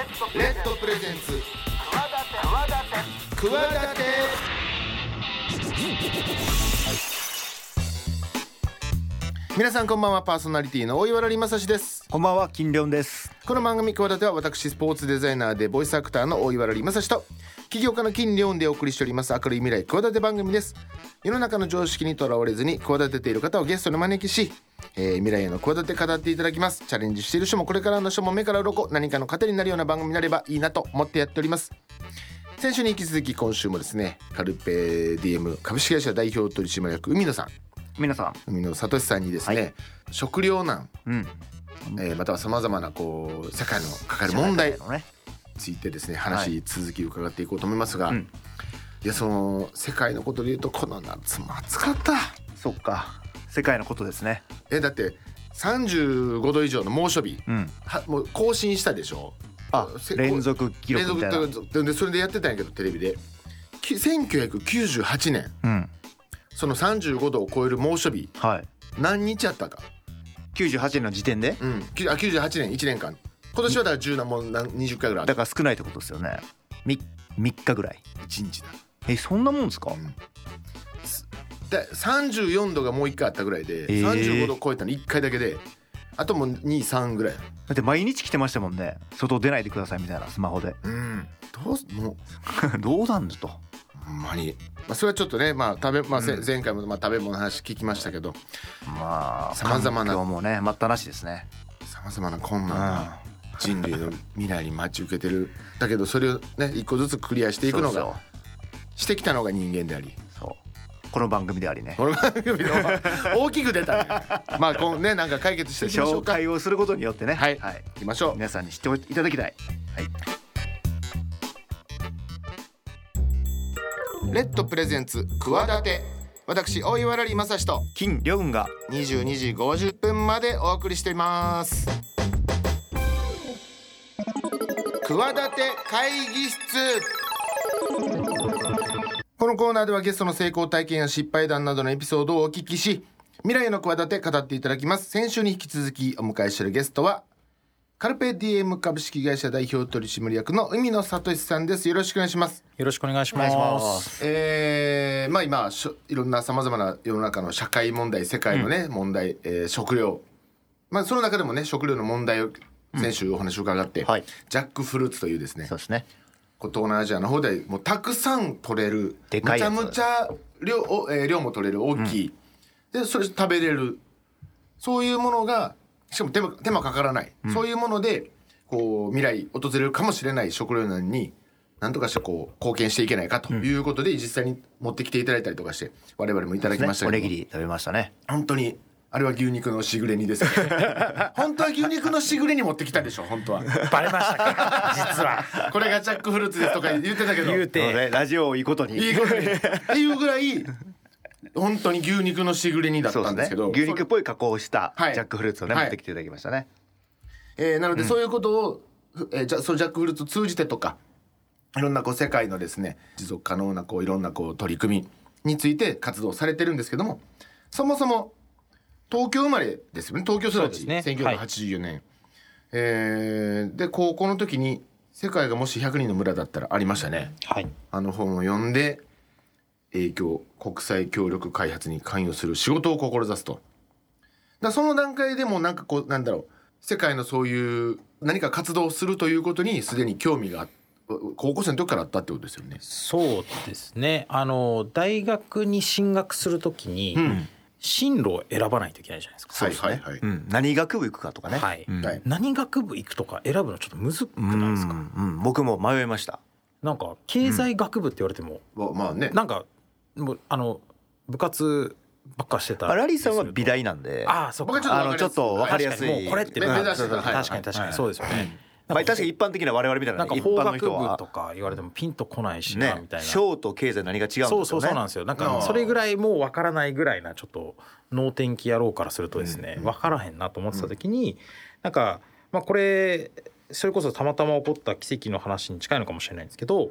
レッドプレゼンツ。企て皆さんこんばんは。パーソナリティの大岩良正史です。こんばんは。金良ですこの番組企ては私スポーツデザイナーでボイスアクターの大岩良正史と起業家の金良でお送りしております明るい未来企て番組です。世の中の常識にとらわれずに企てている方をゲストに招きし、えー未来への企て語っていただきます。チャレンジしている人もこれからの人も目から鱗何かの糧になるような番組になればいいなと思ってやっております。先週に引き続き今週もですねカルペ DM 株式会社代表取締役海野さん。皆さん。海野聡さんにですね、はい。食糧難、うんえーまたはさまざまなこう世界の抱える問題についてですねは話、い。続き伺っていこうと思いますが、うん。いやその世界のことで言うとこの夏も暑かった。そっか。世界のことですね。えだって35度以上の猛暑日うん。はもう更新したでしょ？あせ連続記録みたいな。それでやってたんやけどテレビで。き1998年。うん。その35度を超える猛暑日はい。何日やったか98年の時点で？うん。きあ98年1年間。今年はだから10なもう何20回ぐらいだから少ないってことですよね。み3日ぐらい。1日だ。えそんなもんですか？で34度がもう1回あったぐらいで、え。ー35度超えたの1回だけであともう23ぐらい。だって毎日来てましたもんね。外出ないでくださいみたいなスマホで。うん。どうすもう。どうなんだとほんまに、まあ、それはちょっとね、まあ食べまあ、せうん。前回もまあ食べ物の話聞きましたけどまあ様々な環境もね待ったなしですね。さまざまな困難が人類の未来に待ち受けてる。だけどそれをね一個ずつクリアしていくのがしてきたのが人間であり。この番組でありね。この番組の 大きく出たね。まあこうねなんか解決して紹介をすることによってね。はい。はい、いきましょう。皆さんに知っていただきたい。はいレッドプレゼンツ企て。私大岩良正史と。金良雲が。22時50分までお送りしています。企て会議室。このコーナーではゲストの成功体験や失敗談などのエピソードをお聞きし未来の企て語っていただきます。先週に引き続きお迎えしているゲストはカルペディエム株式会社代表取締役の海野聡さんです。よろしくお願いします。よろしくお願いしお願いしま。ます。すえーまあ今しょいろんなさまざまな世の中の社会問題世界のね、問題、えー食料。まあその中でもね食料の問題を先週お話を伺って、はい。ジャックフルーツというですねそうですね。東南アジアの方でもうたくさん取れるでかいむちゃむちゃ量,を、えー量も取れる大きい、でそれ食べれる。そういうものがしかも手間手間かからない、そういうものでこう未来訪れるかもしれない食料難に何とかしてこう貢献していけないかということで、実際に持ってきていただいたりとかして我々もいただきましたね、おけど、にぎり食べましたね。本当にあれは牛肉のしぐれ煮ですよ。本当は牛肉のしぐれ煮持ってきたでしょ本当は。バレましたか？実は。これがジャックフルーツですとか言ってたけど。言うて。ねラジオをいいことに。いいことに。っていうぐらい本当に牛肉のしぐれ煮だったんですけど。牛肉っぽい加工したジはい。ャックフルーツをね、はい。持ってきていただきましたね。えーなのでそういうことを、えーじゃそのジャックフルーツを通じてとかいろんなこう世界のですね持続可能なこういろんなこう取り組みについて活動されてるんですけどもそもそも東京生まれですよね。東京育ち、ね。1984年、えーで高校の時に世界がもし100人の村だったらありましたね。はい。あの本を読んで影響国際協力開発に関与する仕事を志すと。だその段階でもなんかこうなんだろう世界のそういう何か活動をするということにすでに興味があ高校生の時からあったってことですよね。そうですね。あの大学に進学するときに、ん進路を選ばないといけないじゃないですか。はいはいはい。うん、何学部行くかとかねはいうんはい何学部行くとか選ぶのちょっとむずくうないですか？んうん、僕も迷いましたなんか経済学部って言われても、ままあね。なんかもうあの部活ばっかしてたあラリーさんは美大大なんで。ああそっか。僕はちょっとあのちょっと分かりやすい。確かにもうこれって目まあ指してた。はい。確かに確かに。そうですよね、まあ、確かに一般的な我々みたいななん一か法学般の人は。部とか言われてもピンとこないしな、ね。みたいな。商と経済何が違うんですよね。そうそうそうなんですよ。なんかそれぐらいもう分からないぐらいなちょっと能天気野郎からするとですね、分からへんなと思ってた時に、なんかまあこれそれこそたまたま起こった奇跡の話に近いのかもしれないんですけど、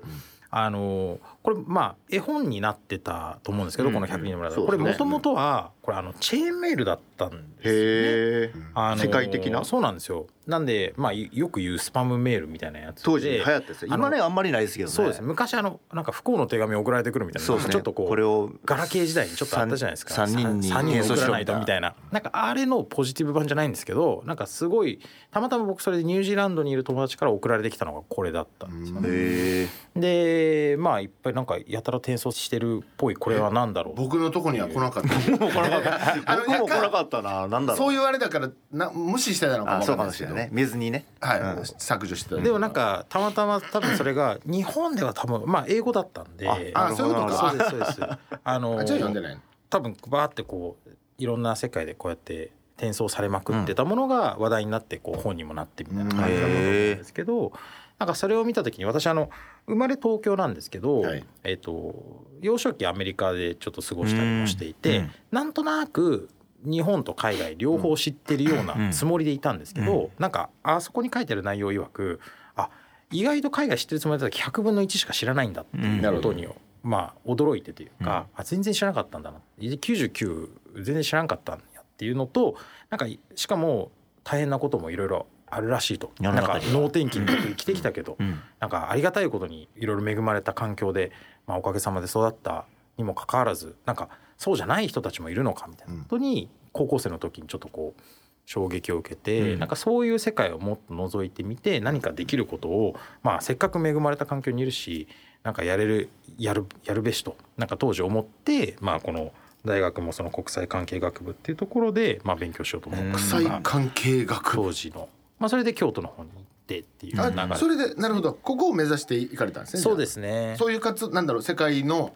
あのこれまあ絵本になってたと思うんですけど、うんこの100人の村これもともとはこれあのチェーンメールだったんですよ。ね。へえあの世界的な？そうなんですよ。なんでまあいよく言うスパムメールみたいなやつで。当時流行ったですよ。あの今ねあんまりないですけどね。そうですね。昔あのなんか不幸の手紙送られてくるみたいな。ね。ちょっとこうこれをガラケー時代にちょっとあったじゃないですか。三三人に三人送らないとみたいな。なんかあれのポジティブ版じゃないんですけどなんかすごいたまたま僕それでニュージーランドにいる友達から送られてきたのがこれだったんですよね。でまあいっぱいなんかやたら転送してるっぽいこれは何だろう。僕のとこには来なかった。僕も来なかった。僕も来なかったななんだろそういうあれだからな無視してたのかもかもしれないね。見ずにね。はい、うん。削除してたでもなんかたまたま多分それが 日本では多分まあ英語だったんで。あそういうことか。そうですそうです。あのあじゃあ読んでないの？多分バーってこういろんな世界でこうやって転送されまくってたものが話題になってこう本にもなってみたいな感じだと思うんですけどなんかそれを見た時に私あの生まれ東京なんですけど、はい。えっと幼少期アメリカでちょっと過ごしたりもしていて、うん。なんとなく日本と海外両方知ってるようなつもりでいたんですけど、なんかあそこに書いてある内容曰くあ意外と海外知ってるつもりだったら100分の1しか知らないんだっていうことに、まあ驚いてというか、あ全然知らなかったんだな。99全然知らなかったんやっていうのとなんかしかも大変なこともいろいろあるらしいと。なんか能天気に生きてきたけど、うん。なんかありがたいことにいろいろ恵まれた環境で、まあ、おかげさまで育ったにもかかわらずなんかそうじゃない人たちもいるのかみたいな。ことに高校生の時にちょっとこう衝撃を受けて、うん。なんかそういう世界をもっと覗いてみて何かできることを、まあ、せっかく恵まれた環境にいるしなんかやれるやるやるべしとなんか当時思って、まあ、この大学もその国際関係学部っていうところで、まあ、勉強しようと思った国際関係学部。当時の、まあ、それで京都の方に行ってっていう流れ。あそれでなるほど。ここを目指していかれたんですねそうでじすね。そういう活なんだろう世界の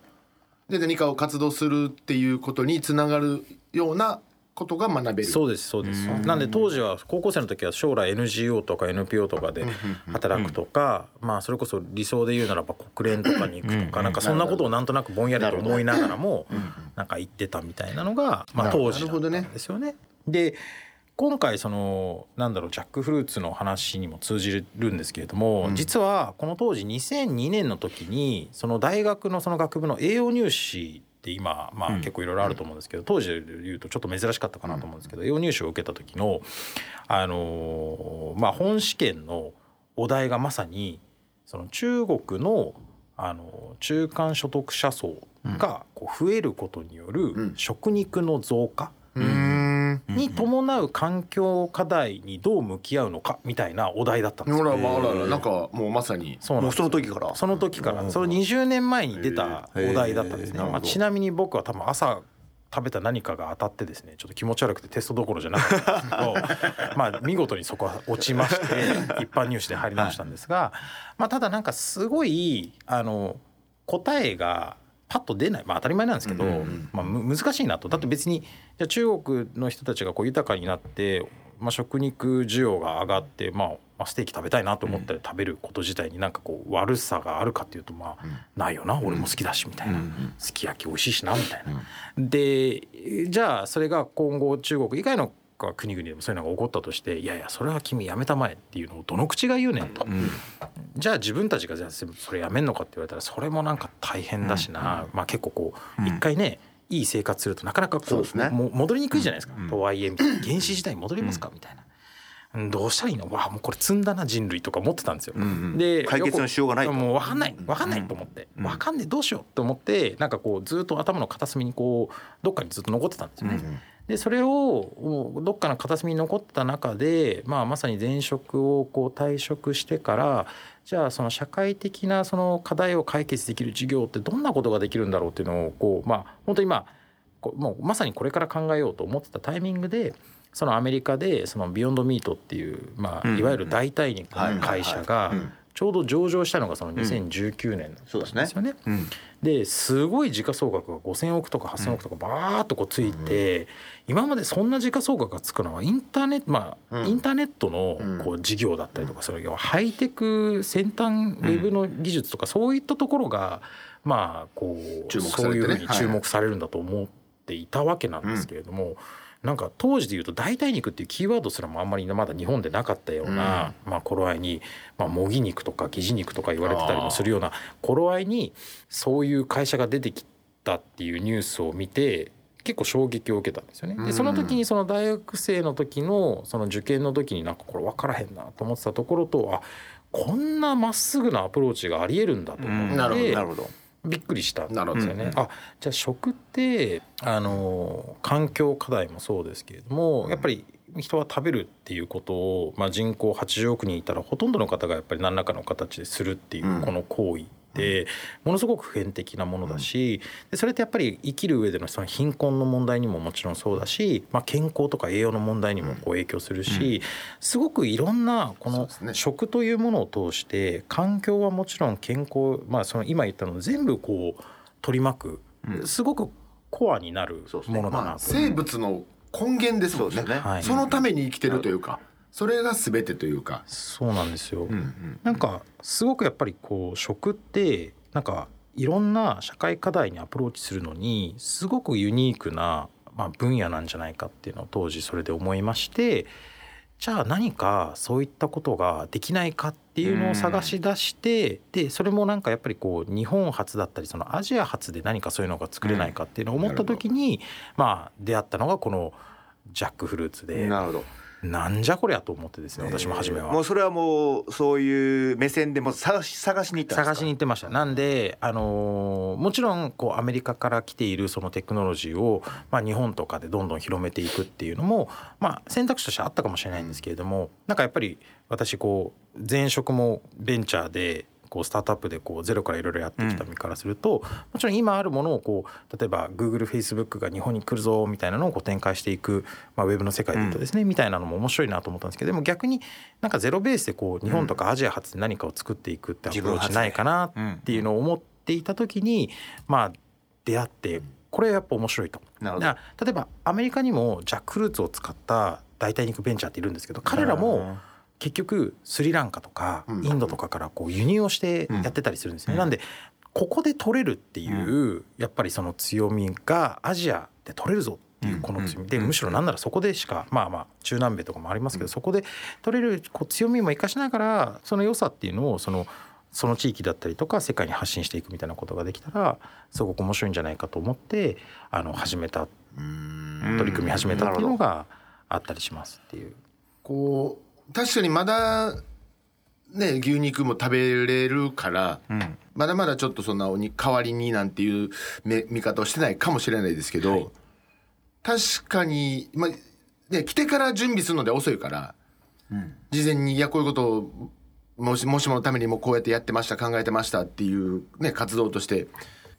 で何かを活動するっていうことにつながるようなことが学べる。そうですそうです。なんで当時は高校生の時は将来 NGO とか NPO とかで働くとか、まあそれこそ理想で言うならば国連とかに行くとか、なんかそんなことをなんとなくぼんやりと思いながらもなんか言ってたみたいなのが、まあ、当時だったんですよね。で今回そのなんだろうジャックフルーツの話にも通じるんですけれども、実はこの当時2002年の時にその大学のその学部の栄養入試って今まあ結構いろいろあると思うんですけど、当時で言うとちょっと珍しかったかなと思うんですけど、栄養入試を受けた時のあのーまあ本試験のお題がまさにその中国のあの中間所得者層がこう増えることによる食肉の増加、うーんに伴う環境課題にどう向き合うのかみたいなお題だったんです。ほよ。らまああらあらなんかもうまさにもうそそうなんです。よの時から。その時からその20年前に出たお題だったんですね、まあ、ちなみに僕は多分朝食べた何かが当たってですねちょっと気持ち悪くてテストどころじゃなかったんですけど まあ見事にそこは落ちまして 一般入試で入り直したんですが、まあ、ただなんかすごいあの答えがパッと出ない。まあ当たり前なんですけど、まあ、む難しいなと。だって別にじゃあ中国の人たちがこう豊かになって、まあ、食肉需要が上がって、まあ、まあステーキ食べたいなと思ったら食べること自体になんかこう悪さがあるかっていうとまあないよな。俺も好きだしみたいな。すき焼き美味しいしなみたいな。でじゃあそれが今後中国以外の国々でもそういうのが起こったとしていやいやそれは君やめたまえっていうのをどの口が言うねんと。じゃあ自分たちがじゃあそれやめんのかって言われたらそれもなんか大変だしな、まあ結構こう一回ねいい生活するとなかなかこうそうですね。も戻りにくいじゃないですか、とはいえ原始時代に戻りますかみたいな。うんどうしたらいいの？わあもうこれ積んだな人類とか思ってたんですよ。んで解決のしようがないと。もう分かんない。分かんないと思って、分かんねえ。どうしようと思ってなんかこうずっと頭の片隅にこうどっかにずっと残ってたんですよね。でそれをどっかの片隅に残った中で、まあ、まさに前職をこう退職してからじゃあその社会的なその課題を解決できる事業ってどんなことができるんだろうっていうのをこうまあ本当に今もうまさにこれから考えようと思ってたタイミングでそのアメリカでそのビヨンドミートっていう、まあ、いわゆる代替肉の会社がちょうど上場したのがその2019年だったんですよね。ですごい時価総額が5,000億とか8,000億とかバーッとこうついて、今までそんな時価総額がつくのはインターネットまあ、インターネットのこう事業だったりとかそれ要はハイテク先端ウェブの技術とかそういったところがまあこうそういうふうに注目されるんだと思っていたわけなんですけれども。なんか当時でいうと代替肉っていうキーワードすらもあんまりまだ日本でなかったような、まあ頃合いに、まあ、模擬肉とか生地肉とか言われてたりもするような頃合いにそういう会社が出てきたっていうニュースを見て結構衝撃を受けたんですよね。でその時にその大学生の時のその受験の時になんかこれ分からへんなと思ってたところとあこんなまっすぐなアプローチがありえるんだと思って、なるほどなるほどびっくりした。んですなるほよね。あじゃあ食ってあの環境課題もそうですけれどもやっぱり人は食べるっていうことを、まあ、人口80億人いたらほとんどの方がやっぱり何らかの形でするっていうこの行為ってものすごく普遍的なものだしでそれってやっぱり生きる上でのその貧困の問題にももちろんそうだし、まあ、健康とか栄養の問題にもこう影響するしすごくいろんなこの食というものを通して環境はもちろん健康、まあ、その今言ったの全部こう取り巻くすごくコアになるそうですね。まあものだなと。生物の根源ですもんね。ね。はい。そのために生きてるというかそれが全てというか、そうなんですよ、うんうんなんかすごくやっぱりこう食ってなんかいろんな社会課題にアプローチするのにすごくユニークな、まあ、分野なんじゃないかっていうのを当時それで思いましてじゃあ何かそういったことができないかっていうのを探し出してでそれもなんかやっぱりこう日本初だったりそのアジア初で何かそういうのが作れないかっていうのを思った時にまあ出会ったのがこのジャックフルーツで。なるほどなんじゃこりゃと思ってですね私も初めは。もうそれはもうそういう目線でもう探し探しに行った探しに行ってましたなんで、あのーもちろんこうアメリカから来ているそのテクノロジーを、まあ、日本とかでどんどん広めていくっていうのも、まあ、選択肢としてあったかもしれないんですけれども、なんかやっぱり私こう前職もベンチャーでこうスタートアップでこうゼロからいろいろやってきた身からすると、もちろん今あるものをこう例えば GoogleFacebook が日本に来るぞみたいなのをこう展開していく、まあ、ウェブの世界で言うとですね、みたいなのも面白いなと思ったんですけどでも逆になんかゼロベースでこう日本とかアジア発で何かを作っていくってアプローチないかなっていうのを思っていた時にまあ出会ってこれやっぱ面白いと。例えばアメリカにもジャックフルーツを使った代替肉ベンチャーっているんですけど彼らも結局スリランカとかうん。インドとかからこう輸入をしてやってたりするんですね。なんでここで取れるっていうやっぱりその強みがアジアで取れるぞっていうこの強み。でむしろなんならそこでしかまあまあ中南米とかもありますけどそこで取れるこう強みも生かしながらその良さっていうのをそのその地域だったりとか世界に発信していくみたいなことができたらすごく面白いんじゃないかと思ってあの始めたうん。取り組み始めたっていうのがあったりしますっていう。こう確かにまだね牛肉も食べれるから、うん。まだまだちょっとそんなおに代わりになんていうめ見方をしてないかもしれないですけど、はい。確かに、まあね、来てから準備するので遅いから、事前にいやこういうことをもしもしものためにもこうやってやってました考えてましたっていう、ね、活動として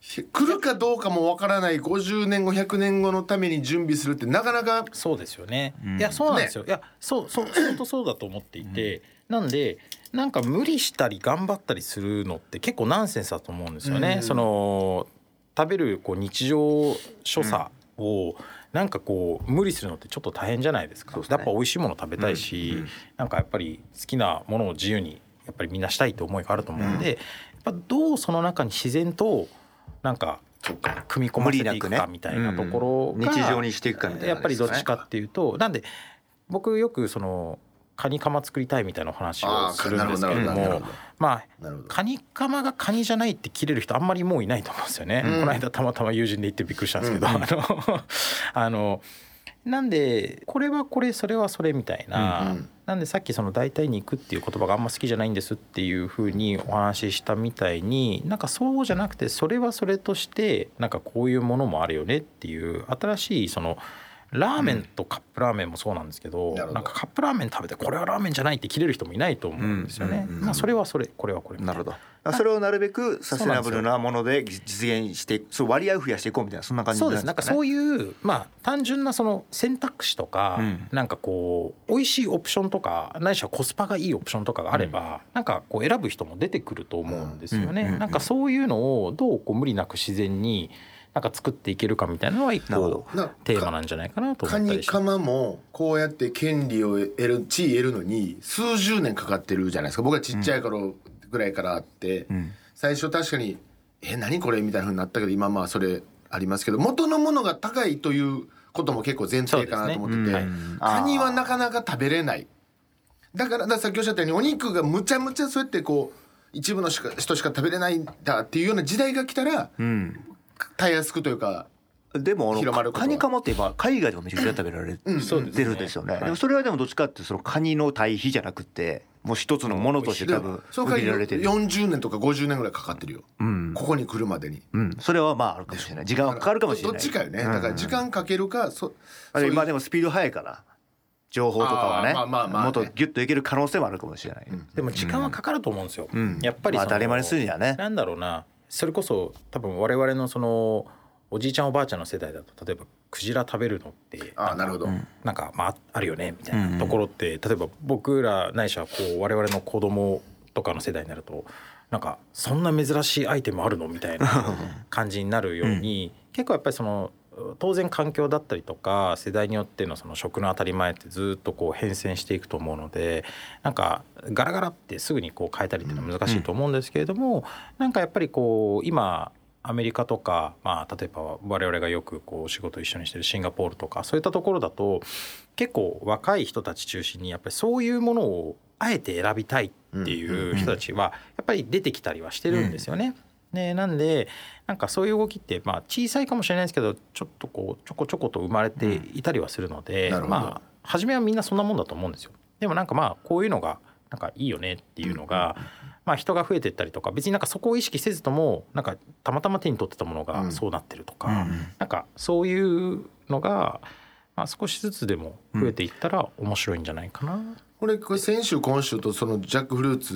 来るかどうかもわからない50年後100年後のために準備するってなかなかそうですよね。いやそうなんですよ。いやそうそう本当そうだと思っていて、なんでなんか無理したり頑張ったりするのって結構ナンセンスだと思うんですよね。その食べるこう日常所作をなんかこう無理するのってちょっと大変じゃないですか。ね。やっぱ美味しいもの食べたいし、なんかやっぱり好きなものを自由にやっぱりみんなしたいって思いがあると思うんで、やっぱどうその中に自然となんか組み込ませていくかみたいなところが、うん日常にしていくかみたいなやっぱりどっちかっていうとなんで僕よくそのカニカマ作りたいみたいなお話をするんですけれどもまあカニカマがカニじゃないって切れる人あんまりもういないと思うんですよね。うん。この間たまたま友人で行ってびっくりしたんですけど、うん。あのあのなんでこれはこれそれはそれみたいな、うんうんなんでさっきその大体肉っていう言葉があんま好きじゃないんですっていうふうにお話ししたみたいになんかそうじゃなくてそれはそれとしてなんかこういうものもあるよねっていう新しいそのラーメンとカップラーメンもそうなんですけど、なるほど。なんかカップラーメン食べてこれはラーメンじゃないって切れる人もいないと思うんですよね。うんうんまあそれはそれこれはこれないるなほどそれをなるべくサステナブルなもので実現してそう割合を増やしていこうみたいなそんな感じそうです。なんかそういいうまあ単純なその選択肢とか、うん。なんかこう美味しいオプションとかないしはコスパがいいオプションとかがあれば、なんかこう選ぶ人も出てくると思うんですよね、うん。うん。なんかそういうのをどうこう無理なく自然になんか作っていけるかみたいなのは一なるほど個なテーマなんじゃないかなと思カったりしてニカマもこうやって権利を得る地位得るのに数十年かかってるじゃないですか。僕はちっちゃい頃ぐらいからあって、ん。最初確かに「え何これ?」みたいなふうになったけど今まあそれありますけど元のものが高いということも結構前提かなと思ってて、ね。うん。カニはなかなか食べれない。だからだからさっきおっしゃったようにお肉がむちゃむちゃそうやってこう一部のしか人しか食べれないんだっていうような時代が来たらうん。たやすくというかでもあのカニカマって今海外でもめちゃくちゃ食べられてるんですよね。はいでもそれはでもどっちかってそのカニの対比じゃなくてもう一つのものとして多分受け入れられてる。40年とか50年ぐらいかかってるよ。うん。ここに来るまでに。うん。それはまああるかもしれない。時間はかかるかもしれない。どっちかよね。だから時間かけるかそあれ今でもスピード速いから情報とかはねあーまあまあまあね。もっとギュッといける可能性もあるかもしれない。でも時間はかかると思うんですよ、やっぱり当たり前にするにはね。なんだろうな。それこそ多分我々のそのおじいちゃんおばあちゃんの世代だと例えばクジラ食べるのってああなるほど、なんかまああるよねみたいなところって、例えば僕らないしはこう我々の子供とかの世代になるとなんかそんな珍しいアイテムあるの？みたいな 感じになるように、結構やっぱりその当然環境だったりとか世代によってのその食の当たり前ってずっとこう変遷していくと思うのでなんかガラガラってすぐにこう変えたりっていうのは難しいと思うんですけれども、なんかやっぱりこう今アメリカとか、まあ、例えば我々がよくこう仕事一緒にしてるシンガポールとかそういったところだと結構若い人たち中心にやっぱりそういうものをあえて選びたいっていう人たちはやっぱり出てきたりはしてるんですよね。でなんでなんかそういう動きってまあ小さいかもしれないですけどちょっとこうちょこちょこと生まれていたりはするので、なるほど。まあ初めはみんなそんなもんだと思うんですよ。でもなんかまあこういうのがなんかいいよねっていうのが、まあ、人が増えていったりとか別になんかそこを意識せずともなんかたまたま手に取ってたものうんがそうなってるとか、うんなんかそういうのが、まあ、少しずつでも増えていったら面白いんじゃないかな。これこれ先週今週とそのジャックフルーツ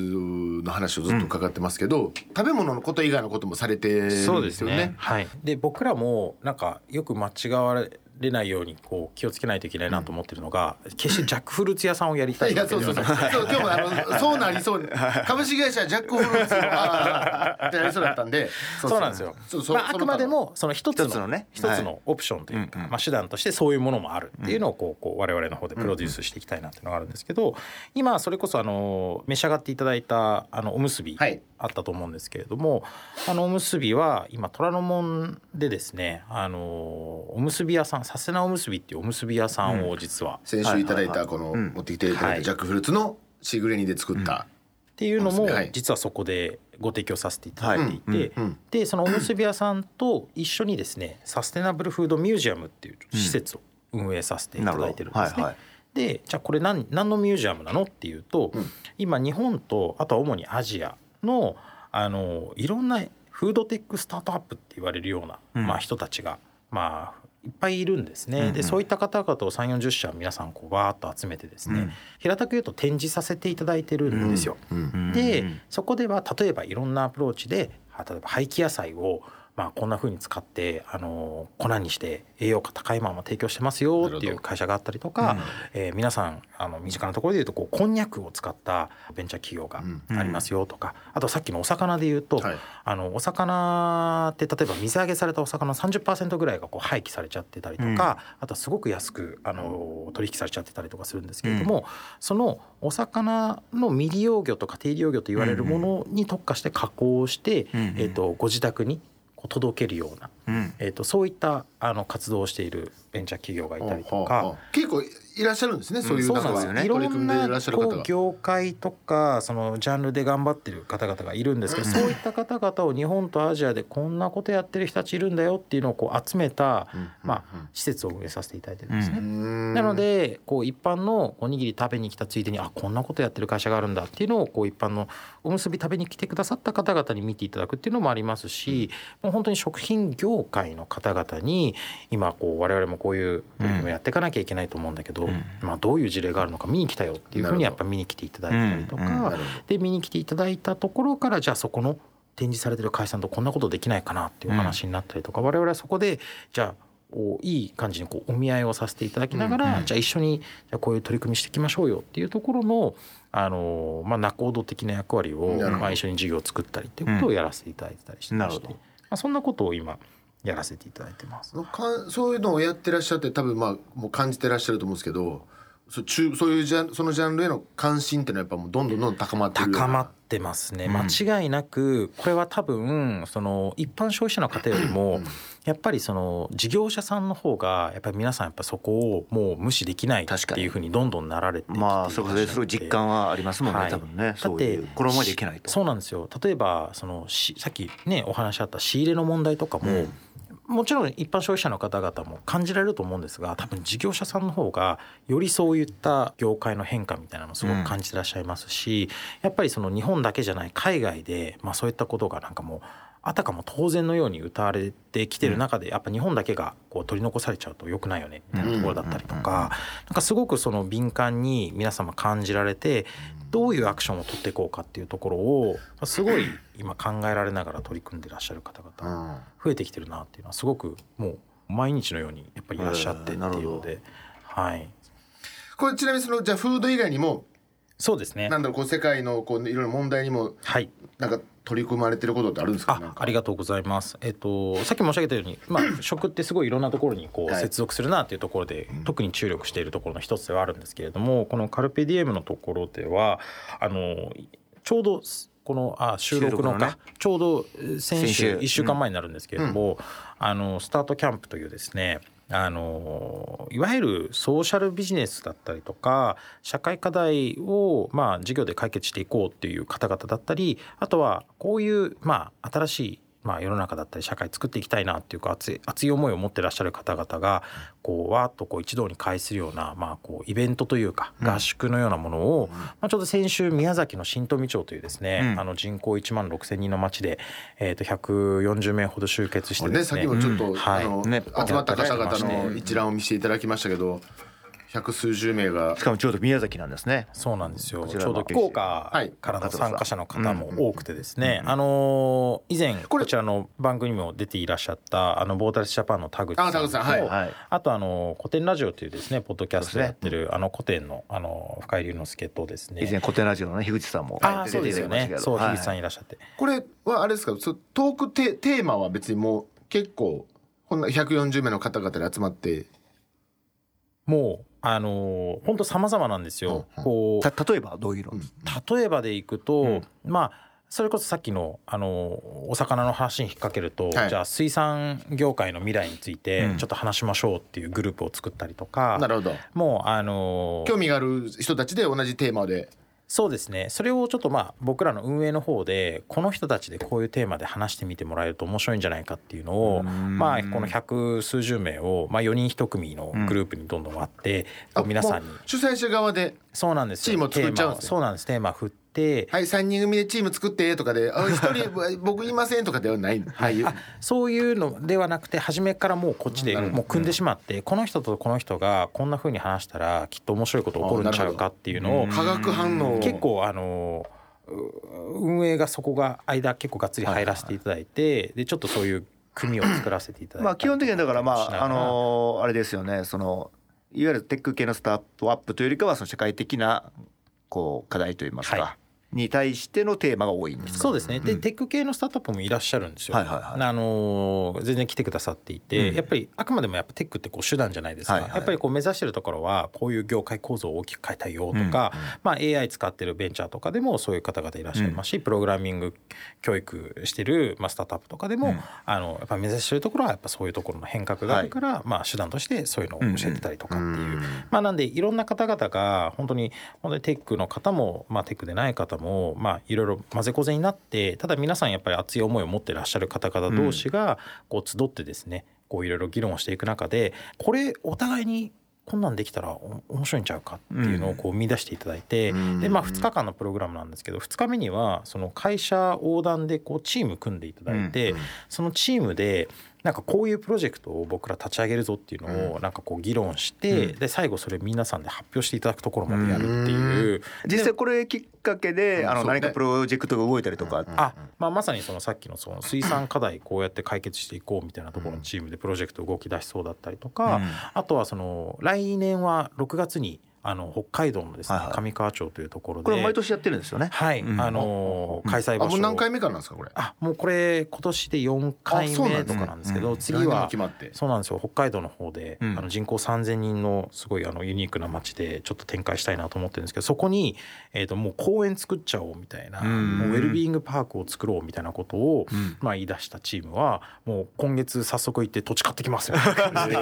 の話をずっと伺ってますけど、食べ物のこと以外のこともされてるんそうですすでよねね。はい。で僕らもなんかよく間違われないようにこう気をつけないといけないなと思ってるのが、決してジャックフルーツ屋さんをやりたいいやそうそうそう。そう今日もあの そうなりそうに。株式会社ジャックフルーツのあーってなりそうだったんで。そうなんですよ。そうそうまあ、あくまでもその一つの一つのね。一つのオプションというか、はいまあ、手段としてそういうものもあるっていうのをこうこう我々の方でプロデュースしていきたいなっていうのがあるんですけど今それこそあの召し上がっていただいたあのおむすびはい。あったと思うんですけれどもあのおむすびは今虎ノ門でですねあのおむすび屋さんさすなおむすびっていうおむすび屋さんを実は。先週いただいたこのうん。持ってきていただいはい。たジャックフルーツのシグレニで作ったっていうのもはい実はそこでご提供させていただいていて、うん。うん。でそのおむすび屋さんと一緒にですねサステナブルフードミュージアムっていう施設を運営させていただいてるんですね。はい。はい。でじゃあこれ何何のミュージアムなのっていうと、うん。今日本とあとは主にアジアのあのいろんなフードテックスタートアップって言われるような、うん。まあ、人たちが、まあ、いっぱいいるんですね。うんうんでそういった方々を3 4 0社皆さんこうバーッと集めてですね、うん平たく言うと展示させていただいてるんですよ。うんで、うんそこでは例えばいろんなアプローチであ例えば廃棄野菜をまあこんな風に使ってあの粉にして栄養価高いまま提供してますよっていう会社があったりとか、えー皆さんあの身近なところで言うとこうこんにゃくを使ったベンチャー企業がありますよとか、あとさっきのお魚で言うと、はい。あのお魚って例えば水揚げされたお魚の30%ぐらいがこう廃棄されちゃってたりとか、あとはすごく安くあの取引されちゃってたりとかするんですけれども、そのお魚の未利用魚とか低利用魚と言われるものに特化して加工して、うん。うん。えー、とご自宅に届けるような、うん。えー、とそういったあの活動をしているベンチャー企業がいたりとか。はあはあ結構いらっしゃるんですねそういうそうなんかなんですよね。いろんな業界とかそのジャンルで頑張ってる方々がいるんですけど、そういった方々を日本とアジアでこんなことやってる人たちいるんだよっていうのをこう集めた、うんまあ施設を運営させていただいてるんですね。うんなのでこう一般のおにぎり食べに来たついでにあこんなことやってる会社があるんだっていうのをこう一般のおむすび食べに来てくださった方々に見ていただくっていうのもありますし、もう本当に食品業界の方々に今こう我々もこういう取り組みをやっていかなきゃいけないと思うんだけど、まあ、どういう事例があるのか見に来たよっていうふうにやっぱ見に来ていただいたりとか。で見に来ていただいたところからじゃあそこの展示されてる会社さんとこんなことできないかなっていう話になったりとか、我々はそこでじゃあいい感じにこうお見合いをさせていただきながら、じゃあ一緒にじゃあこういう取り組みしていきましょうよっていうところのあの、まあ、仲人的な役割を、まあ、一緒に事業を作ったりっていうことをやらせていただいてたりしてまして、なるほど。まあ、そんなことを今やらせていただいてます。かそういうのをやってらっしゃって多分まあもう感じてらっしゃると思うんですけどそう中そういうジャンそのジャンルへの関心っていうのはやっぱもうどんどんどんどん高まってる。高まってますね。間違いなくこれは多分その一般消費者の方よりもやっぱりその事業者さんの方がやっぱり皆さんやっぱそこをもう無視できない確かにっていうふうにどんどんなられてまあそこですごい実感はありますもんね、はい。多分ね。だってこのままじゃいけないと。そうなんですよ。例えばそのしさっきねお話あった仕入れの問題とかも、もちろん一般消費者の方々も感じられると思うんですが多分事業者さんの方がよりそういった業界の変化みたいなのをすごく感じてらっしゃいますし、やっぱりその日本だけじゃない海外で、まあ、そういったことがなんかもうあたかも当然のように歌われてきてる中でやっぱ日本だけがこう取り残されちゃうと良くないよねみたいなところだったりとかなんかすごくその敏感に皆様感じられてどういうアクションを取っていこうかっていうところをすごい今考えられながら取り組んでらっしゃる方々増えてきてるなっていうのはすごくもう毎日のようにやっぱりいらっしゃってっていうので、はい。これちなみにそのじゃあフード以外にもそうですね。なんだろうこう世界のこういろいろ問題にもはい。なんか取り組まれてることってあるんですか？あありがとうございます。えっとさっき申し上げたように、まあ食ってすごいいろんなところにこうはい。接続するなっていうところで、特に注力しているところの一つではあるんですけれども、このカルペディエムのところではあのちょうどこのあ収録のねちょうどえー先週先週。1週間前になるんですけれども、あのスタートキャンプというですねあのいわゆるソーシャルビジネスだったりとか社会課題をまあ事業で解決していこうっていう方々だったりあとはこういうまあ新しいまあ世の中だったり社会作っていきたいなっていうか熱い熱い思いを持ってらっしゃる方々がこうわーっとこう一堂に会するようなまあこうイベントというか合宿のようなものを、まあ、ちょうど先週宮崎の新富町というですね、うん。あの人口1万6千人の町で、えー、と140名ほど集結してですねさっきもちょっと、うん。はい。あのね集まった方々やの一覧を見せていただきましたけど百数十名が。しかもちょうど宮崎なんですね。そうなんですよ。こちょうど福岡はい。からの参加者の方も多くてですね、うんあのー以前こちらの番組にも出ていらっしゃったあのボータレスジャパンの田口さんあ田口さんはい。とはい。あとあの古典ラジオというですねポッドキャストやってる、あの古典のあの深井龍之介とですね。以前古典ラジオのね樋口さんもああ出そうですよていただきましたけど。そう樋口さんいらっしゃって、これはあれですか？そうトークテテーマは別にもう結構こんな140名の方々で集まって。もうあの本当様々なんですよ、うんうん。こうた例えばどういうの、例えばでいくと、うん。まあそれこそさっきのあのお魚の話に引っ掛けると、はい。じゃあ水産業界の未来についてうん。ちょっと話しましょうっていうグループを作ったりとか、なるほど。もうあの興味がある人たちで同じテーマでそうですね。それをちょっとまあ僕らの運営の方でこの人たちでこういうテーマで話してみてもらえると面白いんじゃないかっていうのをうん。まあこの百数十名をまあ4人1組のグループにどんどん割ってこう皆さんに主催者側でそうなんですよ。チームを作っちゃうんですね。そうなんです。テーマ振ってはい3人組でチーム作ってとかであ一人 僕いませんとかではない。はい。あそういうのではなくて初めからもうこっちでもう組んでしまってこの人とこの人がこんな風に話したらきっと面白いこと起こるんちゃうかっていうのを化学反応を。結構あのう運営がそこが間結構がっつり入らせていただいてでちょっとそういう組を作らせていただいてまあ基本的にはだからまああのーあれですよねそのいわゆるテック系のスタートアップというよりかはその社会的なこう課題といいますか、はに対してのテーマが多いんですか？そうですね。で、テック系のスタートアップもいらっしゃるんですよ、はいはいはい。あのー全然来てくださっていて、うん。やっぱりあくまでもやっぱテックってこう手段じゃないですか、はいはい。やっぱりこう目指してるところはこういう業界構造を大きく変えたいよとか、まあ、AI 使ってるベンチャーとかでもそういう方々いらっしゃいますし、プログラミング教育してる、まあ、スタートアップとかでも、うん。あのやっぱ目指してるところはやっぱそういうところの変革があるから、まあ、手段としてそういうのを教えてたりとかっていう。うんまあ、なんでいろんな方々が本当に本当にテックの方も、まあ、テックでない方も、まあ、いろいろ混ぜこぜになってただ皆さんやっぱり熱い思いを持ってらっしゃる方々同士がこう集ってですねこういろいろ議論をしていく中でこれお互いにこんなんできたらお面白いんちゃうかっていうのをこう見出していただいて、うん。でまあ2日間のプログラムなんですけど2日目にはその会社横断でこうチーム組んでいただいて、そのチームでなんかこういうプロジェクトを僕ら立ち上げるぞっていうのをなんかこう議論して、うん。で最後それ皆さんで発表していただくところまでやるっていう、実際これきっかけで、あの何かプロジェクトが動いたりとか、あまあ、まさにそのさっきのその水産課題こうやって解決していこうみたいなところのチームでプロジェクト動き出しそうだったりとか、うん。あとはその来年は6月にあの北海道のですねはいはい。上川町というところで。これ毎年やってるんですよね？はい、うん。あの開催あ場所もう何回目かなんですかこれ？あもうこれ今年で4回あそうなんですね目とかなんですけど、うん。次来年もは決まって。そうなんですよ。北海道の方で、うん。あの人口3,000人のすごいあのユニークな街でちょっと展開したいなと思ってるんですけどそこに、えー、ともう公園作っちゃおうみたいな、うん。もうウェルビーイングパークを作ろうみたいなことを、うん。まあ、言い出したチームはもう今月早速行って土地買ってきますよ。みたいな感じで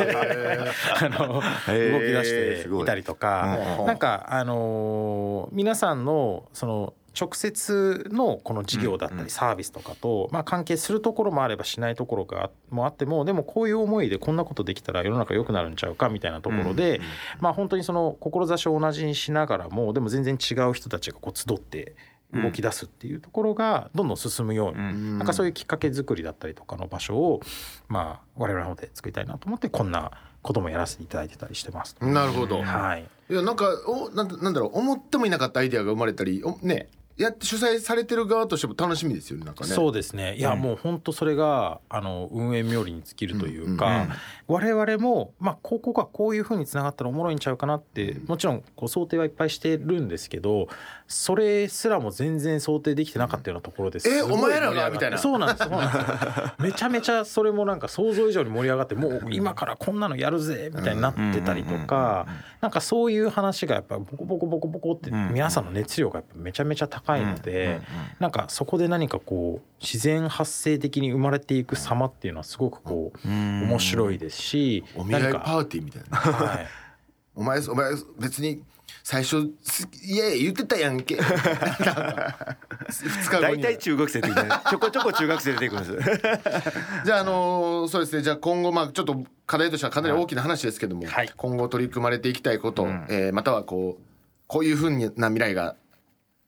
あの動き出していたりとか、うんなんかあのー皆さんのその直接のこの事業だったりサービスとかとまあ関係するところもあればしないところがもあってもでもこういう思いでこんなことできたら世の中良くなるんちゃうかみたいなところでまあ本当にその志を同じにしながらもでも全然違う人たちがこう集って動き出すっていうところがどんどん進むようになんかそういうきっかけ作りだったりとかの場所をまあ我々の方で作りたいなと思ってこんなこともやらせていただいてたりしてます。なるほど、はい。いやなんかおなんなんだろう思ってもいなかったアイデアが生まれたりおね。やって主催されてる側としても楽しみですよねなんかね。そうですね。いや、もう本当それがあの運営冥利に尽きるというか、我々も、まあ、ここがこういうふうにつながったらおもろいんちゃうかなってもちろんこう想定はいっぱいしてるんですけどそれすらも全然想定できてなかったようなところです。えごいお前らが？みたいな。そうなんですそうなんですめちゃめちゃそれもなんか想像以上に盛り上がってもう今からこんなのやるぜみたいになってたりとかなんかそういう話がやっぱボコボコボコボコって皆さんの熱量がやっぱめちゃめちゃ高いのでなんかそこで何かこう自然発生的に生まれていく様っていうのはすごくこう面白いですしお見合いパーティーみたいな。はい。お前お前別に最初すイエーイ言ってたやんけ。2日後に。大体中学生的な ちょこちょこ中学生出てくるんです。じゃああのーそうですね。じゃあ今後まあちょっと課題としてはかなり大きな話ですけども、はい。今後取り組まれていきたいこと、えーまたはこうこういうふうな未来が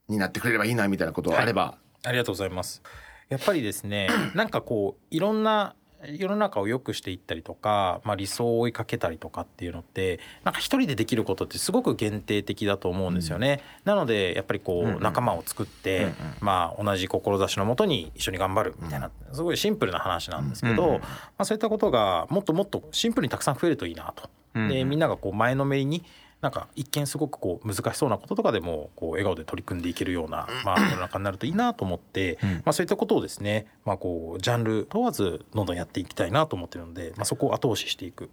になってくれればいいなみたいなことあれば、ありがとうございます。やっぱりですね、なんかこういろんな世の中を良くしていったりとか、まあ、理想を追いかけたりとかっていうのってなんか一人でできることってすごく限定的だと思うんですよね。なのでやっぱりこう仲間を作って、まあ、同じ志のもとに一緒に頑張るみたいなすごいシンプルな話なんですけど、まあ、そういったことがもっともっとシンプルにたくさん増えるといいなと。でみんながこう前のめりになんか一見すごくこう難しそうなこととかでもこう笑顔で取り組んでいけるような、まあ、世の中になるといいなと思って、まあ、そういったことをですね、まあ、こうジャンル問わずどんどんやっていきたいなと思ってるので、まあ、そこを後押ししていく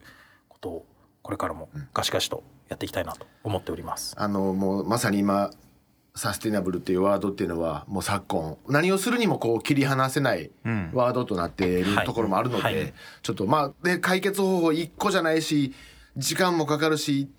ことをこれからもガシガシとやっていきたいなと思っております。あのもうまさに今サスティナブルっていうワードっていうのはもう昨今何をするにもこう切り離せないワードとなっているはいところもあるので、はい。ちょっとまあで解決方法一個じゃないし時間もかかるし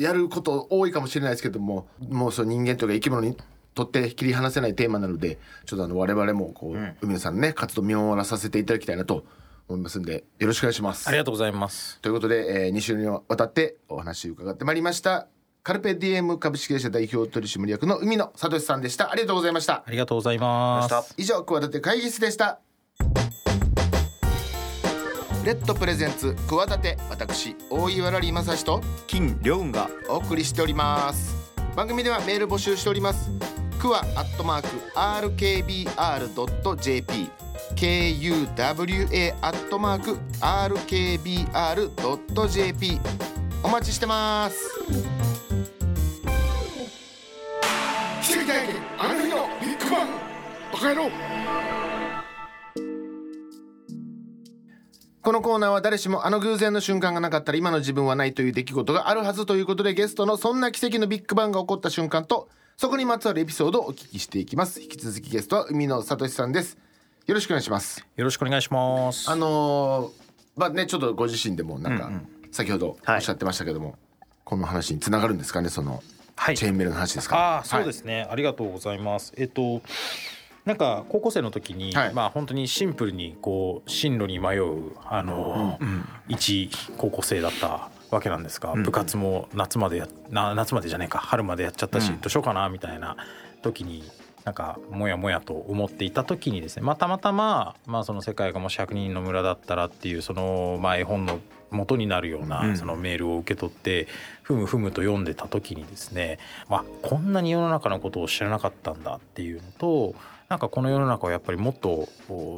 やること多いかもしれないですけどももうその人間というか生き物にとって切り離せないテーマなのでちょっとあの我々もこう、海野さんのね活動見守らさせていただきたいなと思いますんでよろしくお願いしますあり。がとうございます。ということで、えー、2週にわたってお話を伺ってまいりましたカルペディエム株式会社代表取締役の海野聡さんでしたありがとうございましたありがとうございます。以上企て会議室でしたレッドプレゼンツ企て私大岩良理正史と金良雲が。お送りしております。番組ではメール募集しております。クワアットマーク RKBR.jp KUWA アットマーク RKBR.jp お待ちしてます。奇跡体験あの日のビッグバンバカ野郎このコーナーは誰しもあの偶然の瞬間がなかったら今の自分はないという出来事があるはずということでゲストのそんな奇跡のビッグバンが起こった瞬間とそこにまつわるエピソードをお聞きしていきます。引き続きゲストは海野聡さんです。よろしくお願いします。よろしくお願いします。あのーまあねちょっとご自身でもなんか先ほどおっしゃってましたけども、この話につながるんですかねそのはい。チェーンメールの話ですか、ああそうですね、ありがとうございます。えっとなんか高校生の時に、はい。まあ本当にシンプルにこう進路に迷うあの、一高校生だったわけなんですが、部活も夏までやな夏までじゃねえか春までやっちゃったし、どうしようかなみたいな時になんかもやもやと思っていた時にですね、まあ、たまたま、まあ、その世界がもし100人の村だったらっていうその、まあ、絵本の元になるようなそのメールを受け取ってふむふむと読んでた時にですね、まあ、こんなに世の中のことを知らなかったんだっていうのとなんかこの世の中をやっぱりもっと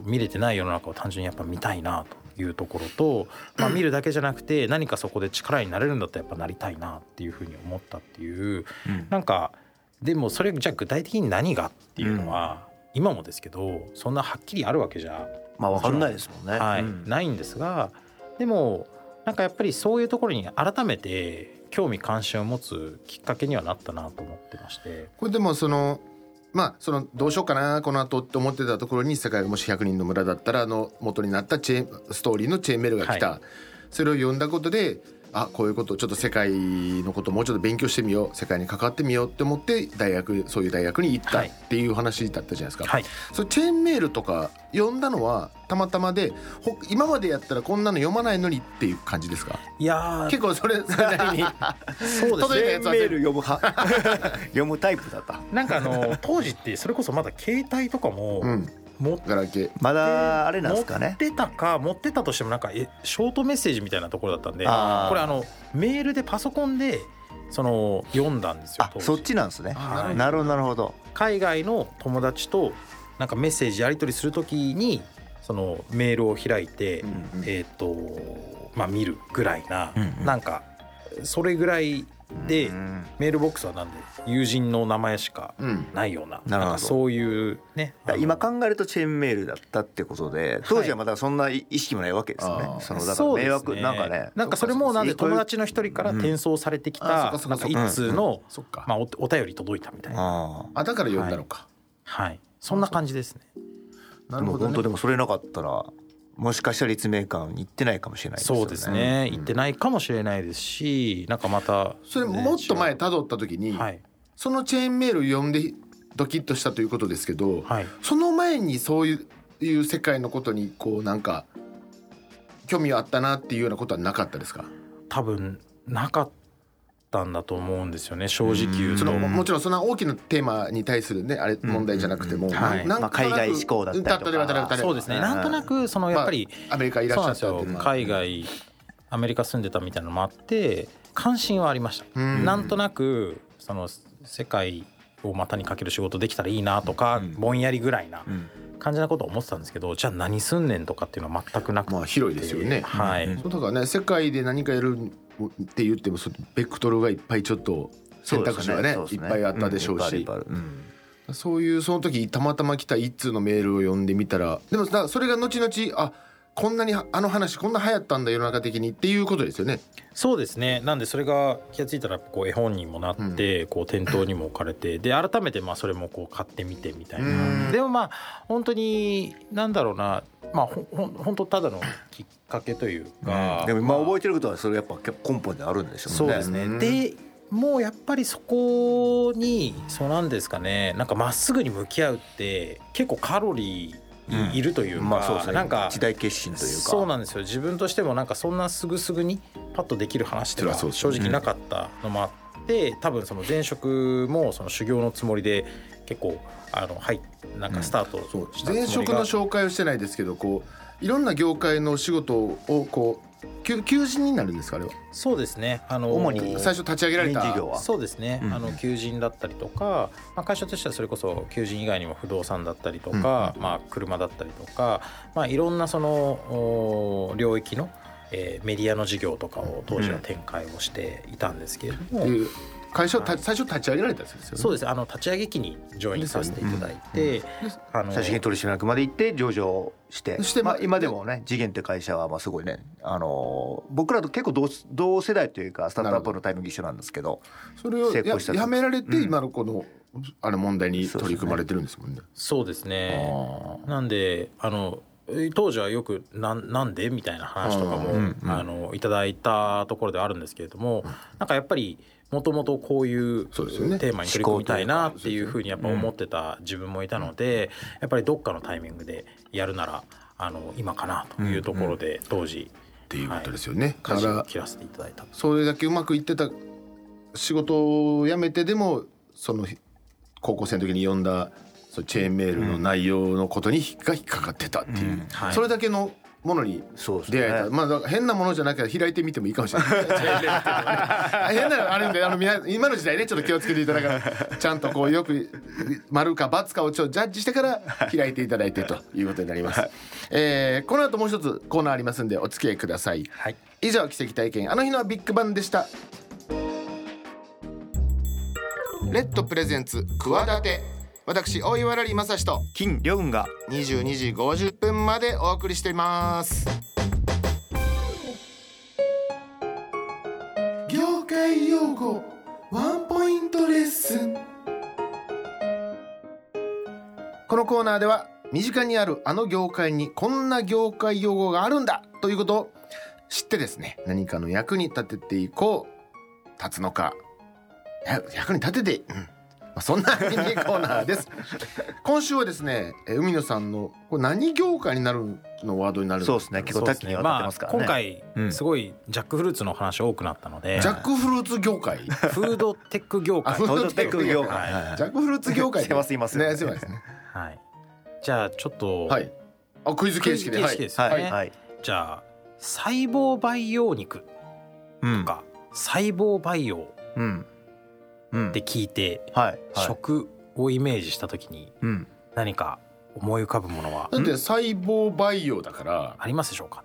見れてない世の中を単純にやっぱ見たいなというところと、まあ、見るだけじゃなくて何かそこで力になれるんだったらやっぱなりたいなっていうふうに思ったっていう、なんかでもそれじゃあ具体的に何がっていうのは、今もですけどそんなはっきりあるわけじゃまあわかんないですもんね。はいうん。ないんですがでもなんかやっぱりそういうところに改めて興味関心を持つきっかけにはなったなと思ってまして。これでもそのまあそのどうしようかなこの後って思ってたところに世界がもし100人の村だったらあの元になったチェーンストーリーのチェーンメールが来た、はそれを読んだことであこういうことちょっと世界のこともうちょっと勉強してみよう世界に関わってみようって思って大学そういう大学に行ったはい。っていう話だったじゃないですか、はい。それチェーンメールとか読んだのはたまたまでほ今までやったらこんなの読まないのにっていう感じですか？いやー。結構それそれなりに。そうですね。届いたやつはメール読む。派 読むタイプだった。なんかあの当時ってそれこそまだ携帯とかもうん持ってガラケー。まだあれなんですか持ねってたか持ってたとしてもなんかえショートメッセージみたいなところだったんでこれあのメールでパソコンでその読んだんですよあそっちなんですね。はい。なるほどなるほど。海外の友達となんかメッセージやり取りするときにそのメールを開いて、うんうん。えっ、とまあ見るぐらいな、うんうん。なんかそれぐらいでうんメールボックスはなんで友人の名前しかうん。ないような,、なるほど。んかそういうね今考えるとチェーンメールだったってことで当時はまだそんな意識もないわけですよね、そのだから迷惑、なんかね。なんかそれもなんで友達の一人から転送されてきた一通のそっか、まあおお便り届いたみたいな。ああだから読んだのか、はい。そんな感じですね。あでもなるほど、ね、本当でもそれなかったらもしかしたら立命館に行ってないかもしれないですよね。そうですね。行ってないかもしれないですしなんかまたそれもっと前辿った時に、はい。そのチェーンメールを読んでドキッとしたということですけど、はい。その前にそういういう世界のことにこうなんか興味はあったなっていうようなことはなかったですか？多分なかったんだと思うんですよね正直言うと。そのもちろんそんな大きなテーマに対するねあれ問題じゃなくても、ん。はい。なんまあ海外志向だったりとか。そうですね。うん。なんとなくそのやっぱり、アメリカいらっしゃったっていう海外アメリカ住んでたみたいなのもあって関心はありました、うん。なんとなくその世界を股にかける仕事できたらいいなとか、うん。ぼんやりぐらいなうん。感じなことは思ってたんですけどじゃあ何すんねんとかっていうのは全くなくて、まあ広いですよね。はい、うん。そうだからね世界で何かやるって言ってもそベクトルがいっぱいちょっと選択肢がねそうですいっぱいあったでしょうし、うんそういうその時たまたま来た一通のメールを読んでみたらでもだそれが後々あこんなにあの話こんな流行ったんだ世の中的にっていうことですよね。そうですね。なんでそれが気が付いたらこう絵本にもなって、こう店頭にも置かれてで改めてまあそれもこう買ってみてみたいうん。なでもまあ本当になんだろうな。まあほほん本当ただのきっかけというか、でも今まあ覚えてることはそれやっぱ根本にあるんでしょね。そううですね、うん。でもうやっぱりそこにそうなんですかね。なんかまっすぐに向き合うって結構カロリーいるというか、まあそうですね。なんか時代決心というか。そうなんですよ。自分としてもなんかそんなすぐすぐにパッとできる話では正直なかったのもあって多分その前職もその修行のつもりで結構あのはいなんかスタートそう。したつもりが、前職の紹介をしてないですけどこういろんな業界の仕事をこう求求人になるんですかあれは？そうですね。あの主に。最初立ち上げられた。そうですね、うん。あの求人だったりとか、まあ、会社としてはそれこそ求人以外にも不動産だったりとか、まあ、車だったりとか、まあ、いろんなそのお領域の、えーメディアの事業とかを当時は展開をしていたんですけれども、う会社最初立ち上げられたんですよね。そうです。あの立ち上げ期にジョインさせていただいて、あの最終的に取締役まで行って上場してしてまあ、今でもね次元って会社はまあすごいね、あのー僕らと結構同同世代というかスタートアップのタイミング一緒なんですけどそれをや成功したやめられてうん。今のこのあれ問題に取り組まれてるんですもんね。そうですね。なんであのえ当時はよくなんなんでみたいな話とかも、うん。うん。あのいただいたところではあるんですけれども、なんかやっぱりもともとこういうテーマに取り組みたいなっていうふうにやっぱ思ってた自分もいたので、やっぱりどっかのタイミングでやるならあの今かなというところで当時っていうことですよね。だ舵からを切らせていただいた。それだけうまくいってた仕事を辞めてでもその高校生の時に読んだそのチェーンメールの内容のことに引っが引っかかってたっていう、うん。はい。それだけのものに出会えた、まあ変なものじゃなきゃ開いてみてもいいかもしれない。変なのあるんであの皆今の時代ねちょっと気をつけていただからちゃんとこうよく丸か×かをちょジャッジしてから開いていただいてということになります、えーこの後もう一つコーナーありますんでお付き合いください。はい。以上奇跡体験。あの日のビッグバンでした。レッドプレゼンツ企て私大岩良理正史と金良雲が。22時50分までお送りしています。業界用語ワンポイントレッスン。このコーナーでは身近にあるあの業界にこんな業界用語があるんだということを知ってですね何かの役に立てていこう立つのかや役に立てて、うんまあ、そんなミニコーナーです。今週はですねえ海野さんのこれ何業界になるのワードになるんそうですね。結構多岐にわたってますからね、今回うん。すごいジャックフルーツの話多くなったので、ジャックフルーツ業界？フードテック業界。あフフードテック業界。ジャックフルーツ業界すいませんすいませんねすいませんね。はい、じゃあちょっと、はい。あクイズ形式で。形式ですよね、はい。はい。じゃあ細胞培養肉うん。とか、細胞培養。うんうんって聞いて、はいはい。食をイメージした時にうん。何か思い浮かぶものはだって細胞培養だからありますでしょうか？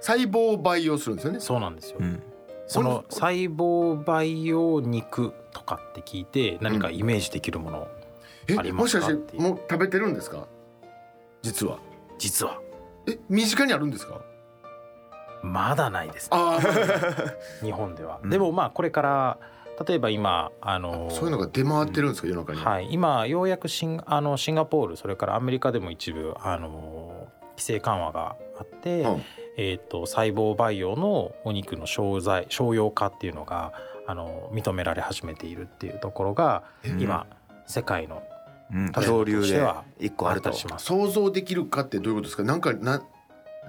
細胞を培養するんですよね。そうなんですよ、うん。その細胞培養肉とかって聞いて何かイメージできるもの、えありますもしかしかってもう食べてるんですか？実は。実は。え身近にあるんですか？まだないです、あ 日本では、うん。でもまあこれから例えば今あのあそういうのが出回ってるんですか世の中に。はい、今ようやくシンあのシンガポールそれからアメリカでも一部あの規制緩和があって、うん。えー、と細胞培養のお肉の商材商用化っていうのがあの認められ始めているっていうところがうん今世界のうん。トレンド上流でとしては一個あると。想像できるかってどういうことですか？なんかな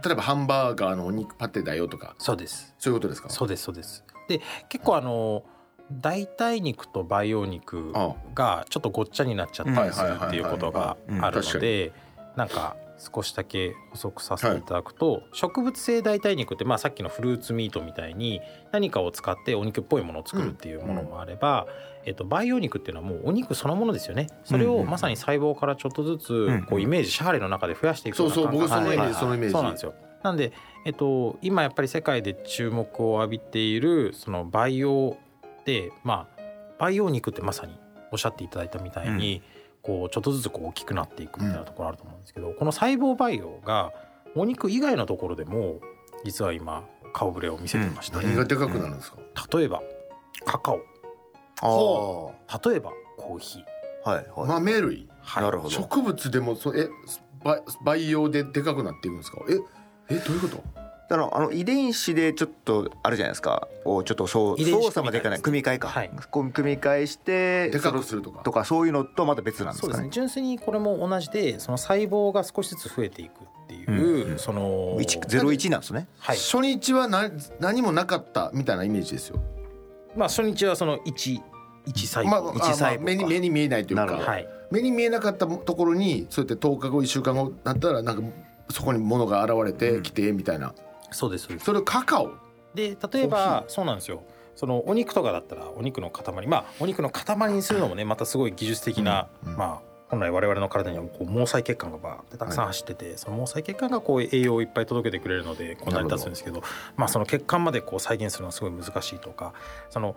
例えばハンバーガーのお肉パテだよとか。そうです。そういうことですか？そうですそうです。で結構あの代替肉と培養肉がちょっとごっちゃになっちゃったりするっていうことがあるのでなんか少しだけ補足させていただくと、植物性代替肉って、まあ、さっきのフルーツミートみたいに何かを使ってお肉っぽいものを作るっていうものもあれば、えっと、培養肉っていうのはもうお肉そのものですよねそれをまさに細胞からちょっとずつんこうイメージシャーレの中で増やしていくよそうそう僕そのイメージ、はいそのイメージそうなんですよなんで、えっと、今やっぱり世界で注目を浴びているその培養でまあ培養肉ってまさにおっしゃっていただいたみたいに、こうちょっとずつこう大きくなっていくみたいなところあると思うんですけど、この細胞培養がお肉以外のところでも実は今顔ぶれを見せてまして、何がでかくなるんですか、例えばカカオ。あ例えばコーヒー、いはい。豆類？はい。なるほど。植物でもそえば培養ででかくなっていくんですか？ええどういうこと？だからあの遺伝子でちょっとあるじゃないですか。をちょっとそう操作までい。かない組み換えか、はい。組み換えしてでかくするとか。とかそういうのとまた別なんですかね。そうですね。純粋にこれも同じでその細胞が少しずつ増えていくっていう、うんうん。その一ゼロ一なんですね。はい。初日は何何もなかったみたいなイメージですよ。まあ初日はその一一細胞、まあ、細胞か。まあ目に目に見えないというか。はい。目に見えなかったところにそうやって10日後1週間後なったらなんかそこに物が現れてきてみたいな、そうですそうです。それをカカオ？で例えばそうなんですよ。そのお肉とかだったらお肉の塊。まあお肉の塊にするのもねまたすごい技術的な、うんうん。まあ本来我々の体にはこう毛細血管がバーってたくさん走ってて、その毛細血管がこう栄養をいっぱい届けてくれるのでこんなに立つんですけどまあその血管までこう再現するのはすごい難しいとかその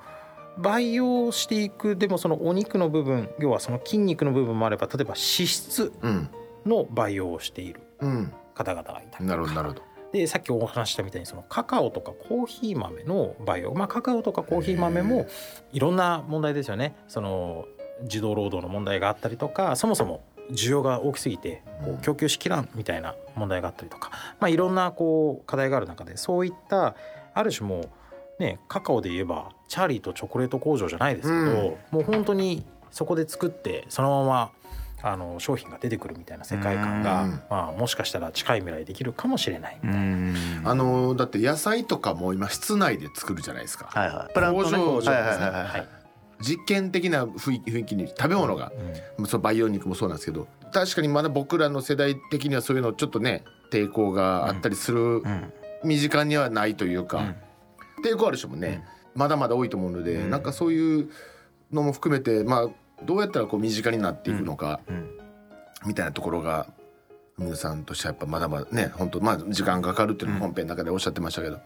培養していくでもそのお肉の部分要はその筋肉の部分もあれば例えば脂質うん。の培養をしているうん。方々がいたりとか。なるほどなるほどでさっきお話ししたみたいにそのカカオとかコーヒー豆の培養。まあカカオとかコーヒー豆もいろんな問題ですよね。その児童労働の問題があったりとかそもそも需要が大きすぎてこう供給しきらんみたいな問題があったりとか、まあ、いろんなこう課題がある中でそういったある種もうねカカオで言えばチャーリーとチョコレート工場じゃないですけど、うん。もう本当にそこで作ってそのままあの商品が出てくるみたいな世界観がうん。まあ、もしかしたら近い未来できるかもしれない。うん。あのだって野菜とかも今室内で作るじゃないですか、はいはい。プラントね工場はいはい実験的な雰囲気雰囲気に食べ物が、その培養肉もそうなんですけど確かにまだ僕らの世代的にはそういうのちょっとね抵抗があったりするうん。身近にはないというか、うん。抵抗ある人もね、まだまだ多いと思うので、うん。なんかそういうのも含めてまあどうやったらこう身近になっていくのか、うん。みたいなところが皆さんとしてはやっぱまだまだね本当まあ時間がかかるっていうのも本編の中でおっしゃってましたけど、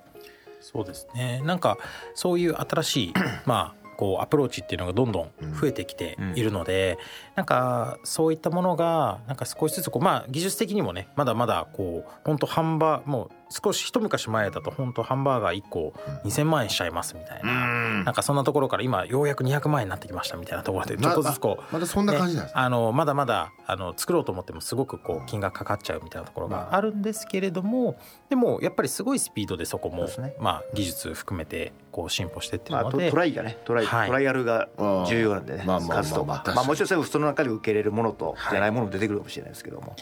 そうですね。なんかそういう新しい まあこうアプローチっていうのがどんどん増えてきているので、なんかそういったものがなんか少しずつこうまあ技術的にもねまだまだこう本当販売もう少し一昔前だと本当ハンバーガー1個2,000万円しちゃいますみたいな、ん。なんかそんなところから今ようやく200万円になってきましたみたいなところでちょっとずつこう、まだそんな感じなんですね。あのまだまだあの作ろうと思ってもすごくこう金額かかっちゃうみたいなところがあるんですけれどもでもやっぱりすごいスピードでそこもまあ技術含めてこう進歩してってるまあ、トのでトライがねトライ,、はい。トライアルが重要なんでね、まあ数とか。まあもちろんそれその中で受け入れるものとはい。じゃないものも出てくるかもしれないですけども、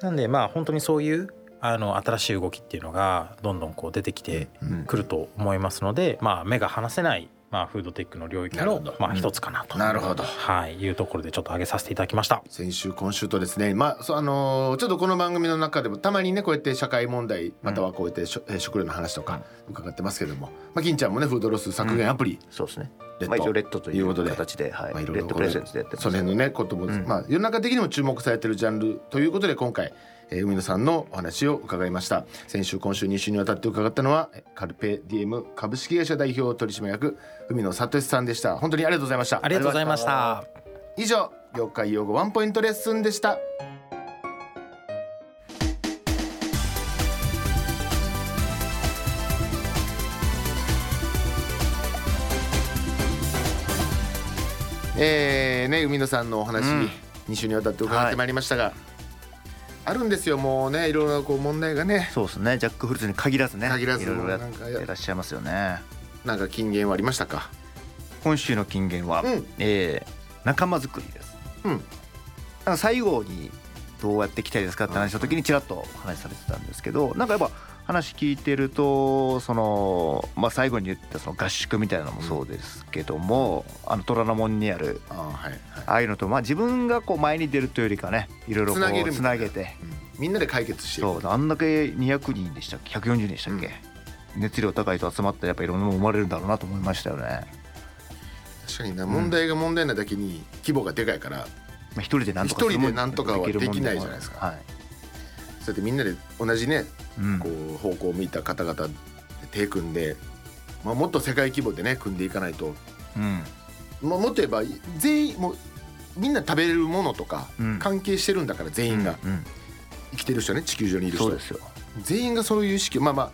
なんでまあ本当にそういうあの新しい動きっていうのがどんどんこう出てきてうんくると思いますので、まあ目が離せないまあフードテックの領域のまあ一つかなと、なるほど。はい。いうところでちょっと上げさせていただきました。先週今週とですねまあそうあのーちょっとこの番組の中でもたまにねこうやって社会問題またはこうやってしょ、えー食料の話とか伺ってますけども、まあ、金ちゃんもねフードロス削減アプリ、そうですね。レッド。まあ、一応レッドといいうことでう形で、はい。まあ、いろいろレッドプレゼンツでやってますその辺のねことも、ん。まあ世の中的にも注目されてるジャンルということで今回、えー海野さんのお話を伺いました。先週今週2週にわたって伺ったのはえカルペディエム株式会社代表取締役海野聡さんでした。本当にありがとうございました。ありがとうございました。以上業界用語ワンポイントレッスンでした。えーね海野さんのお話、うん。2週にわたって伺ってまいりましたが、あるんですよもうねいろいろなこう問題がね。そうですね。ジャックフルーツに限らずね。限らずいろいろやってらっしゃいますよね。なんか金言はありましたか？今週の金言は、うん。えー仲間づくりです。うん。なんか最後にどうやっていきたいですかって話した時にちらっとお話しされてたんですけどなんかやっぱ話聞いてるとその、まあ、最後に言ったその合宿みたいなのもそうですけども、あの虎ノ門にあるあーはい、はい。ああいうのと、まあ、自分がこう前に出るというよりかねいろいろこつなげつな。なげて。うん。みんなで解決してそう。あんだけ200人でしたっけ？140人でしたっけ、熱量高い人集まったらやっぱいろんなもの生まれるんだろうなと思いましたよね。確かにな問題が問題なだけに規模がでかいから、まあ、一人でなんとか一人でなんとかはできないじゃないですか。はいそうやってみんなで同じねうん。こう方向を向いた方々で手組んで、まあ、もっと世界規模でね組んでいかないと、うん。まあ、もっと言えば全員もうみんな食べれるものとかうん。関係してるんだから全員が。うん生きてる人ね地球上にいる人。そうですよ。全員がそういう意識まあまあ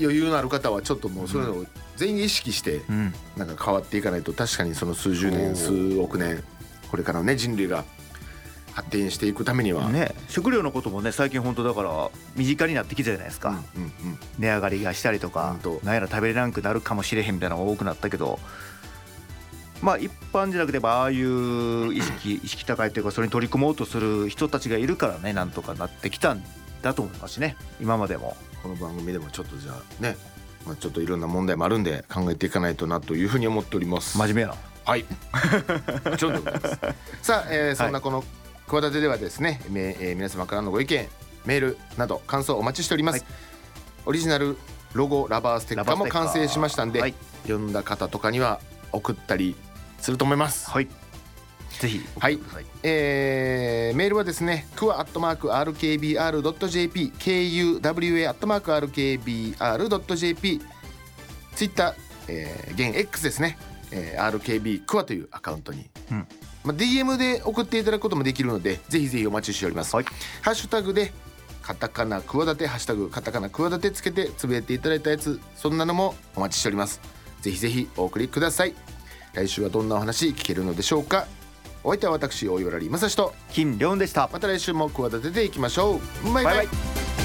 余裕のある方はちょっともうそういうのを全員が意識してうん。なんか変わっていかないと確かにその数十年数億年これからのね人類が発展していくためには、ね食料のこともね最近本当だから身近になってきたじゃないですか、うんうんうん。値上がりがしたりとか本当なんやら食べれなくなるかもしれへんみたいなのが多くなったけどまあ一般じゃなくてああいう意識 意識高いというかそれに取り組もうとする人たちがいるからねなんとかなってきたんだと思いますしね今までも。この番組でもちょっとじゃあね、まあ、ちょっといろんな問題もあるんで考えていかないとなというふうに思っております。真面目な。はい。も ちろんでございます。さあ、えーそんなこの企てではですね、めえー皆様からのご意見メールなど感想お待ちしております、はい。オリジナルロゴラバーステッカーも完成しましたんで、はい、読んだ方とかには送ったりすると思います。はい、ぜひ送ってください、えーメールはですね、クワアットマーク RKBR.jp、KUWA アットマーク RKBR.jp、ツイッター、えー、現 X ですね、えー、RKB クワというアカウントに、うんまあ、DM で送っていただくこともできるので、ぜひぜひお待ちしております。はい。ハッシュタグで、カタカナクワダテ、ハッシュタグカタカナクワダテつけてつぶやいていただいたやつ、そんなのもお待ちしております。ぜひぜひお送りください。来週はどんなお話聞けるのでしょうか。お相手は私大岩良理正史と。金良でした。また来週も企てていきましょう。バイバイ。バイバイ